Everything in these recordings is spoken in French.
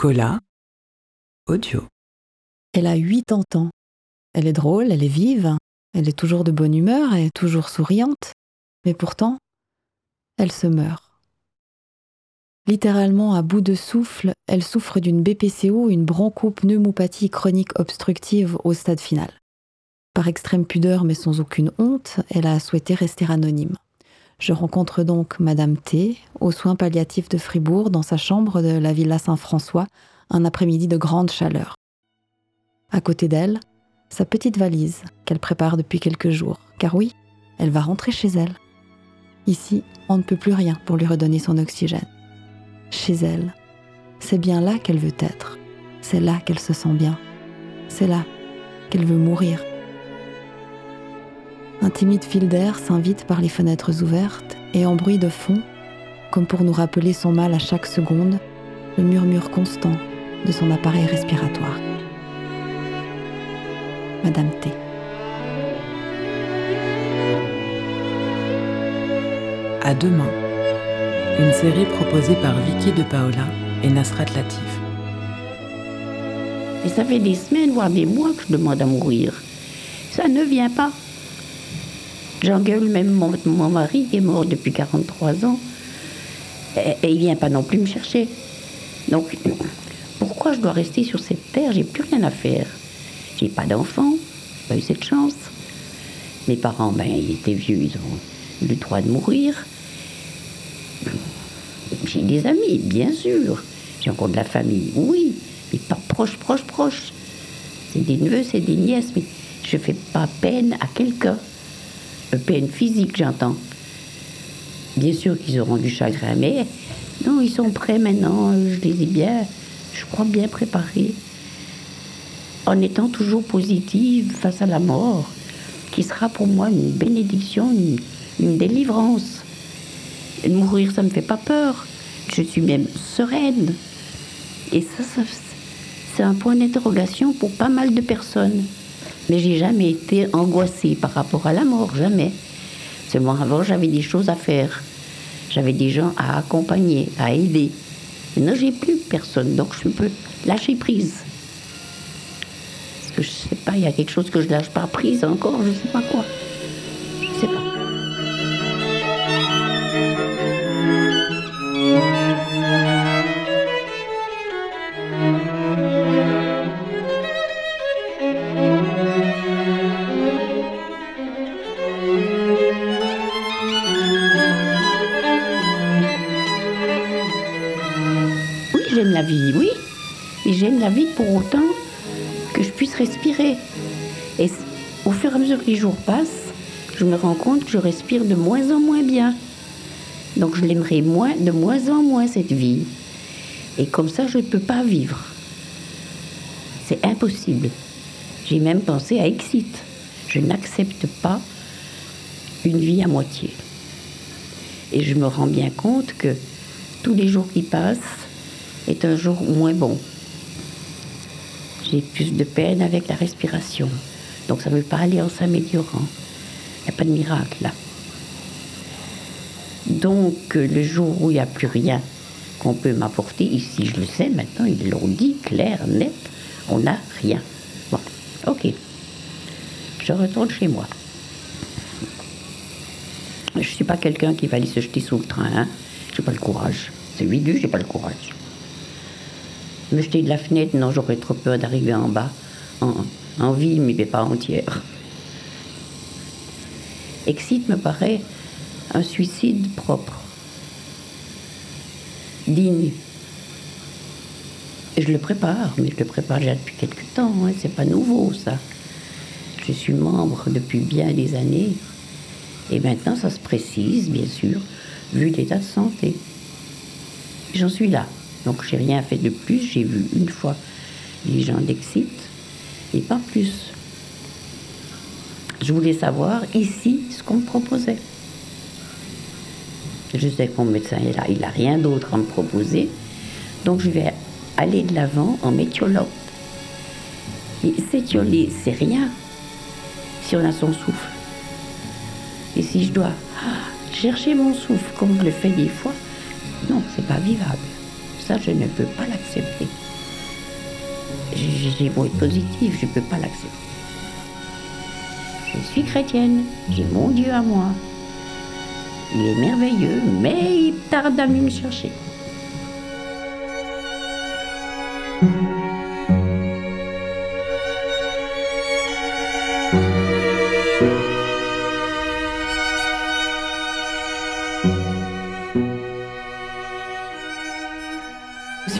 Cola audio. Elle a 80 ans. Elle est drôle, elle est vive, elle est toujours de bonne humeur et toujours souriante, mais pourtant, elle se meurt. Littéralement à bout de souffle, elle souffre d'une BPCO, une bronchopneumopathie chronique obstructive au stade final. Par extrême pudeur mais sans aucune honte, elle a souhaité rester anonyme. Je rencontre donc Madame T aux soins palliatifs de Fribourg dans sa chambre de la Villa Saint-François un après-midi de grande chaleur. À côté d'elle, sa petite valise qu'elle prépare depuis quelques jours, car oui, elle va rentrer chez elle. Ici, on ne peut plus rien pour lui redonner son oxygène chez elle. C'est bien là qu'elle veut être. C'est là qu'elle se sent bien. C'est là qu'elle veut mourir. Un timide fil d'air s'invite par les fenêtres ouvertes et en bruit de fond, comme pour nous rappeler son mal à chaque seconde, le murmure constant de son appareil respiratoire. Madame T. À demain une série proposée par Vicky de Paola et Nasrat Latif. Et ça fait des semaines, voire des mois que je demande à mourir. Ça ne vient pas. J'engueule même mon, mon, mari qui est mort depuis 43 ans. Et, et il vient pas non plus me chercher. Donc, pourquoi je dois rester sur cette terre? J'ai plus rien à faire. J'ai pas d'enfants, pas eu cette chance. Mes parents, ben, ils étaient vieux, ils ont eu le droit de mourir. J'ai des amis, bien sûr. J'ai encore de la famille, oui, mais pas proche, proche, proche. C'est des neveux, c'est des nièces, mais je fais pas peine à quelqu'un. Peine physique, j'entends. Bien sûr qu'ils auront du chagrin, mais non, ils sont prêts maintenant. Je les ai bien, je crois bien préparés. En étant toujours positive face à la mort, qui sera pour moi une bénédiction, une, délivrance. Mourir, ça me fait pas peur. Je suis même sereine. Et ça, ça c'est un point d'interrogation pour pas mal de personnes. Mais j'ai jamais été angoissée par rapport à la mort, jamais. Seulement avant, j'avais des choses à faire. J'avais des gens à accompagner, à aider. Maintenant, j'ai plus personne, donc je peux lâcher prise. Parce que je sais pas, il y a quelque chose que je lâche pas prise encore, je sais pas quoi. J'aime la vie, oui. Mais j'aime la vie pour autant que je puisse respirer. Et au fur et à mesure que les jours passent, je me rends compte que je respire de moins en moins bien. Donc je l'aimerais moins, de moins en moins cette vie. Et comme ça, je ne peux pas vivre. C'est impossible. J'ai même pensé à exit. Je n'accepte pas une vie à moitié. Et je me rends bien compte que tous les jours qui passent, est un jour moins bon. J'ai plus de peine avec la respiration. Donc ça ne veut pas aller en s'améliorant. Il n'y a pas de miracle là. Donc le jour où il n'y a plus rien qu'on peut m'apporter, ici je le sais maintenant, ils l'ont dit clair, net, on n'a rien. Bon, ok. Je retourne chez moi. Je ne suis pas quelqu'un qui va aller se jeter sous le train. Hein. Je n'ai pas le courage. C'est je j'ai pas le courage. Me jeter de la fenêtre, non, j'aurais trop peur d'arriver en bas, en, vie, mais pas entière. Exit me paraît un suicide propre, digne. Et je le prépare, mais je le prépare déjà depuis quelque temps, hein, c'est pas nouveau ça. Je suis membre depuis bien des années, et maintenant ça se précise, bien sûr, vu l'état de santé. J'en suis là. Donc j'ai rien fait de plus, j'ai vu une fois les gens d'Exit et pas plus. Je voulais savoir ici ce qu'on me proposait. Je sais que mon médecin est là, il n'a rien d'autre à me proposer. Donc je vais aller de l'avant en m'étiolant. Et s'étioler, c'est rien si on a son souffle. Et si je dois chercher mon souffle comme je le fais des fois, non, c'est pas vivable. Je ne peux pas l'accepter. j'ai beau être je ne peux pas l'accepter. Je suis chrétienne, j'ai mon Dieu à moi. Il est merveilleux, mais il tarde à venir me chercher.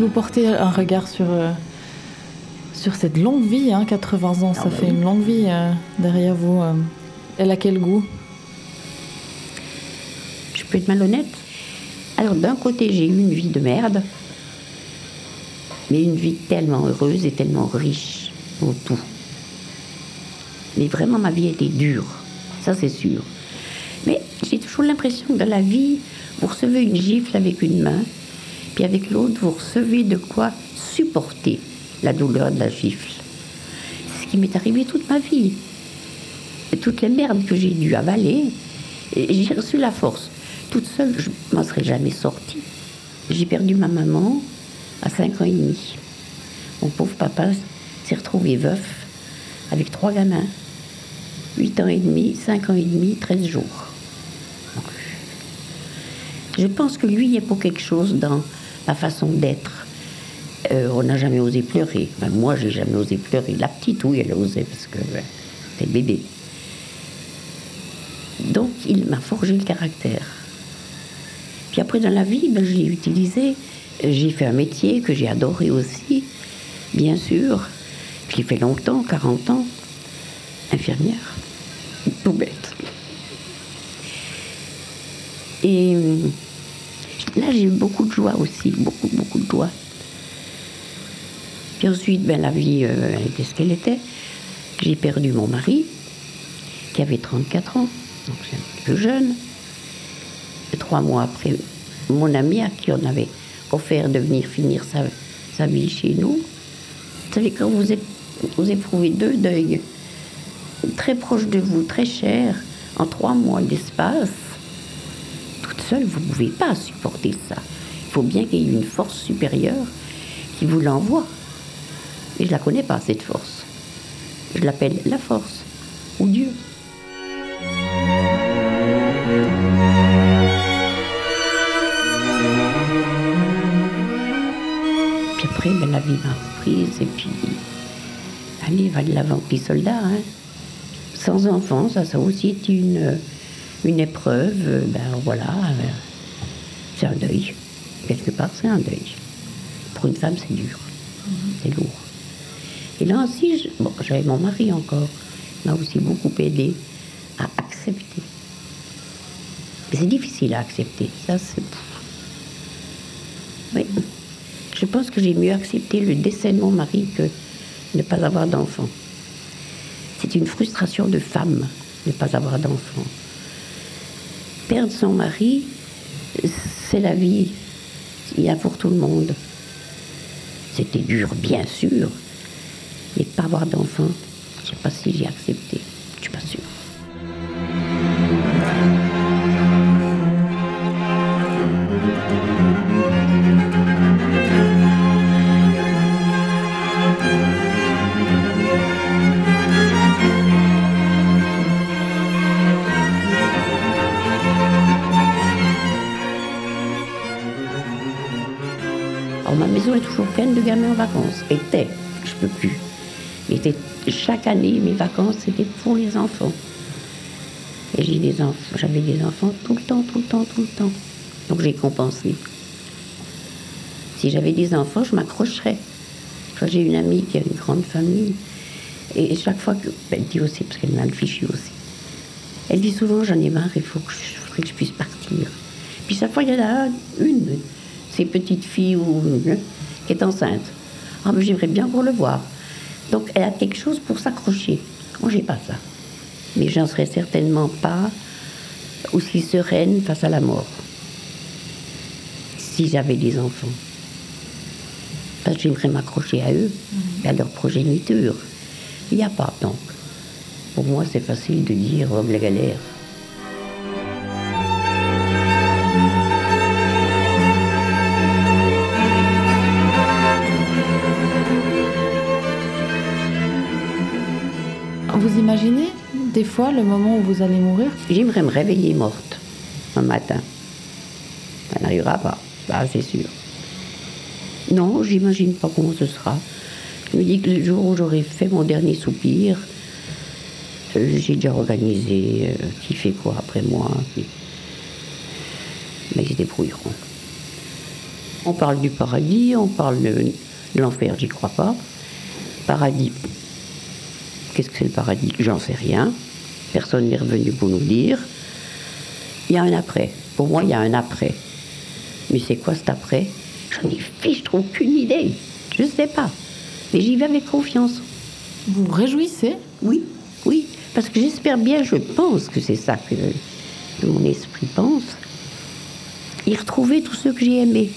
Vous portez un regard sur, euh, sur cette longue vie, 80 hein, ans, ça ah bah fait une longue vie euh, derrière vous, euh, elle a quel goût? Je peux être malhonnête. Alors d'un côté, j'ai eu une vie de merde, mais une vie tellement heureuse et tellement riche au tout. Mais vraiment, ma vie était dure, ça c'est sûr. Mais j'ai toujours l'impression que dans la vie, vous recevez une gifle avec une main, puis avec l'autre, vous recevez de quoi supporter la douleur de la gifle. C'est ce qui m'est arrivé toute ma vie. Toutes les merdes que j'ai dû avaler, j'ai reçu la force. Toute seule, je m'en serais jamais sortie. J'ai perdu ma maman à 5 ans et demi. Mon pauvre papa s'est retrouvé veuf avec trois gamins. 8 ans et demi, 5 ans et demi, 13 jours. Je pense que lui, il y a pour quelque chose dans façon d'être. Euh, on n'a jamais osé pleurer. Moi, j'ai jamais osé pleurer. La petite, oui, elle a osé parce que c'est le bébé. Donc, il m'a forgé le caractère. Puis après, dans la vie, ben, utilisé. J'ai fait un métier que j'ai adoré aussi, bien sûr. J'ai fait longtemps, 40 ans, infirmière. Tout bête. Et Là, j'ai eu beaucoup de joie aussi, beaucoup, beaucoup de joie. Puis ensuite, ben, la vie euh, était ce qu'elle était. J'ai perdu mon mari, qui avait 34 ans, donc c'est un peu jeune. trois mois après, mon ami à qui on avait offert de venir finir sa, sa vie chez nous. Vous savez, quand vous, vous éprouvez deux deuils très proches de vous, très chers, en trois mois d'espace, seul, vous ne pouvez pas supporter ça. Il faut bien qu'il y ait une force supérieure qui vous l'envoie. Et je ne la connais pas, cette force. Je l'appelle la force ou Dieu. Puis après, ben, la vie m'a reprise et puis, allez, va de l'avant, petit soldat. Hein. Sans enfant, ça, ça aussi est une une épreuve, euh, ben voilà, euh, c'est un deuil. Quelque part, c'est un deuil. Pour une femme, c'est dur, c'est lourd. Et là aussi, bon, j'avais mon mari encore, m'a aussi beaucoup aidé à accepter. C'est difficile à accepter, ça c'est. Oui. Je pense que j'ai mieux accepté le décès de mon mari que ne pas avoir d'enfant. C'est une frustration de femme, ne pas avoir d'enfant perdre son mari, c'est la vie. Il y a pour tout le monde. C'était dur, bien sûr. Mais pas avoir d'enfant, je ne sais pas si j'ai accepté. Je suis pas sûre. En vacances. Était, je peux plus. Était, chaque année, mes vacances, c'était pour les enfants. Et j'ai des enfants, j'avais des enfants tout le temps, tout le temps, tout le temps. Donc j'ai compensé. Si j'avais des enfants, je m'accrocherais. J'ai une amie qui a une grande famille. Et chaque fois que. Ben, elle dit aussi, parce qu'elle m'a le fichu aussi. Elle dit souvent j'en ai marre, il faut que je, que je puisse partir. Puis chaque fois, il y en a une, ces petites filles ou qui est enceinte. Ah, mais j'aimerais bien pour le voir. Donc, elle a quelque chose pour s'accrocher. Moi, j'ai pas ça. Mais j'en serais certainement pas aussi sereine face à la mort. Si j'avais des enfants. Parce que j'aimerais m'accrocher à eux et à leur progéniture. Il n'y a pas, donc. Pour moi, c'est facile de dire, homme la galère. Des fois le moment où vous allez mourir? J'aimerais me réveiller morte un matin. Ça n'arrivera pas, c'est sûr. Non, j'imagine pas comment ce sera. Je me dis que le jour où j'aurai fait mon dernier soupir, euh, j'ai déjà organisé euh, qui fait quoi après moi. Mais ils se débrouilleront. On parle du paradis, on parle de l'enfer, j'y crois pas. Paradis, qu'est-ce que c'est le paradis? J'en sais rien. Personne n'est revenu pour nous dire. Il y a un après. Pour moi, il y a un après. Mais c'est quoi cet après? J'en ai fiche, je trouve aucune idée. Je sais pas. Mais j'y vais avec confiance. Vous vous réjouissez? Oui, oui. Parce que j'espère bien, je pense que c'est ça que, que mon esprit pense. Y retrouver tous ceux que j'ai aimés.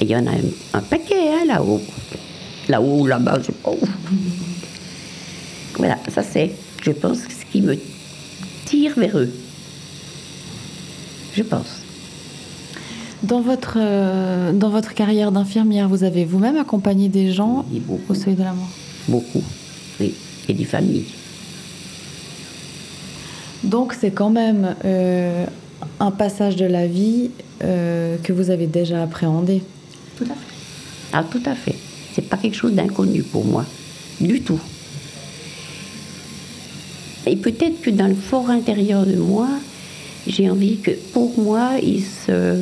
Et il y en a un, un paquet, hein, là-haut. Là-haut là-bas, je sais pas où. Voilà, ça c'est, je pense, ce qui me tire vers eux. Je pense. dans votre, euh, dans votre carrière d'infirmière, vous avez vous-même accompagné des gens Oui, beaucoup. au seuil de la mort Beaucoup. Oui. Et des familles. Donc c'est quand même euh, un passage de la vie euh, que vous avez déjà appréhendé. Tout à fait. Ah, tout à fait. C'est pas quelque chose d'inconnu pour moi. Du tout. Et peut-être que dans le fort intérieur de moi, j'ai envie que pour moi, il se,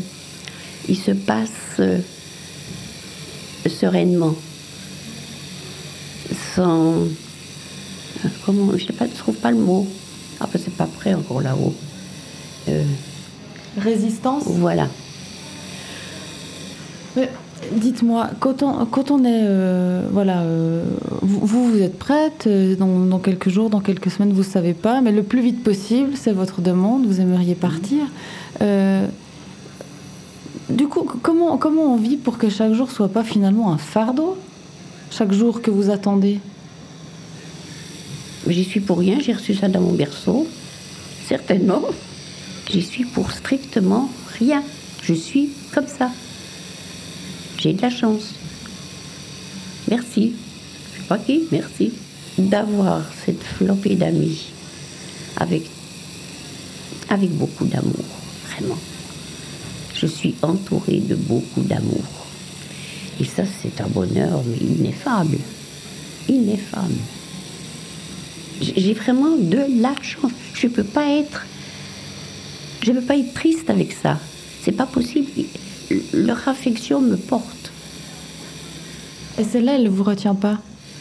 il se passe euh, sereinement. Sans. euh, Comment Je sais pas, je trouve pas le mot. Ah, ben, c'est pas prêt encore là-haut. Euh, Résistance voilà. Mais Dites-moi, quand on, est. euh, voilà, euh, vous, vous êtes prête euh, dans, quelques jours, dans quelques semaines, vous ne savez pas, mais le plus vite possible, c'est votre demande, vous aimeriez partir. Du coup, comment, comment on vit pour que chaque jour soit pas finalement un fardeau Chaque jour que vous attendez? J'y suis pour rien, j'ai reçu ça dans mon berceau. Certainement. J'y suis pour strictement rien. Je suis comme ça. J'ai de la chance. Merci. Qui, merci. D'avoir cette flopée d'amis avec, avec beaucoup d'amour, vraiment. Je suis entourée de beaucoup d'amour. Et ça, c'est un bonheur, mais ineffable. Ineffable. J'ai vraiment de la chance. Je peux pas être. Je peux pas être triste avec ça. C'est pas possible. Leur affection me porte. Et celle-là, elle ne vous retient pas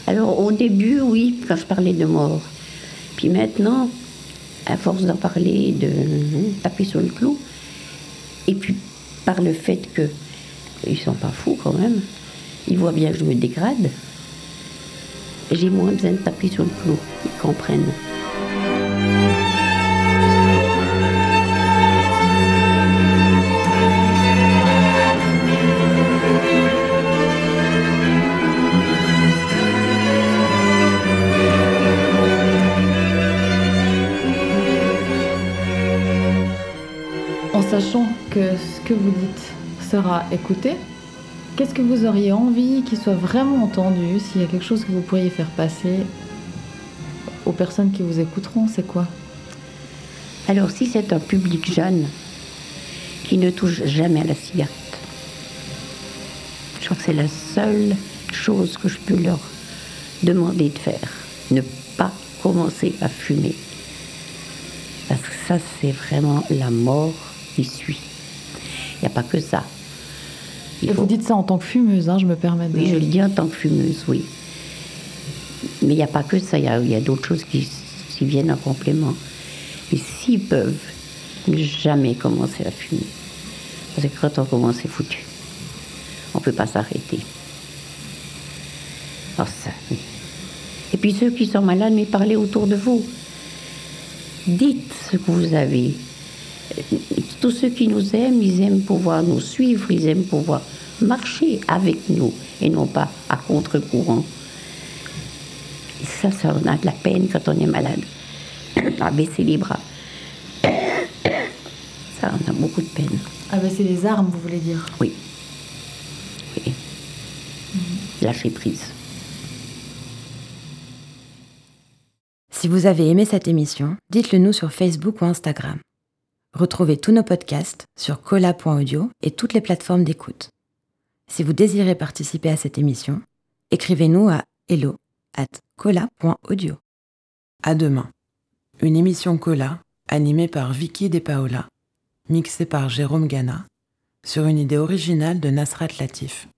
Alors au début, oui, quand je parlais de mort. Puis maintenant, à force d'en parler, de hein, taper sur le clou, et puis par le fait que ils sont pas fous quand même, ils voient bien que je me dégrade, j'ai moins besoin de taper sur le clou. Ils comprennent. Sachant que ce que vous dites sera écouté, qu'est-ce que vous auriez envie qu'il soit vraiment entendu? S'il y a quelque chose que vous pourriez faire passer aux personnes qui vous écouteront, c'est quoi? Alors si c'est un public jeune qui ne touche jamais à la cigarette, je crois que c'est la seule chose que je peux leur demander de faire. Ne pas commencer à fumer. Parce que ça, c'est vraiment la mort qui suit. Il n'y a pas que ça. Il Et faut- vous dites ça en tant que fumeuse, hein, je me permets de... oui, je le dis en tant que fumeuse, oui. Mais il n'y a pas que ça, il y a, il y a d'autres choses qui, qui viennent en complément. Mais s'ils peuvent, ne jamais commencer à fumer. Parce que quand on commence, c'est foutu. On ne peut pas s'arrêter. Alors ça, oui. Et puis ceux qui sont malades, mais parlez autour de vous. Dites ce que vous avez. Tous ceux qui nous aiment, ils aiment pouvoir nous suivre, ils aiment pouvoir marcher avec nous et non pas à contre-courant. Et ça, ça, on a de la peine quand on est malade. À baisser les bras. Ça, on a beaucoup de peine. Ben c'est les armes, vous voulez dire? Oui. Oui. Lâcher prise. Si vous avez aimé cette émission, dites-le nous sur Facebook ou Instagram. Retrouvez tous nos podcasts sur cola.audio et toutes les plateformes d'écoute. Si vous désirez participer à cette émission, écrivez-nous à hello at cola.audio. À demain. Une émission Cola animée par Vicky De Paola, mixée par Jérôme Gana, sur une idée originale de Nasrat Latif.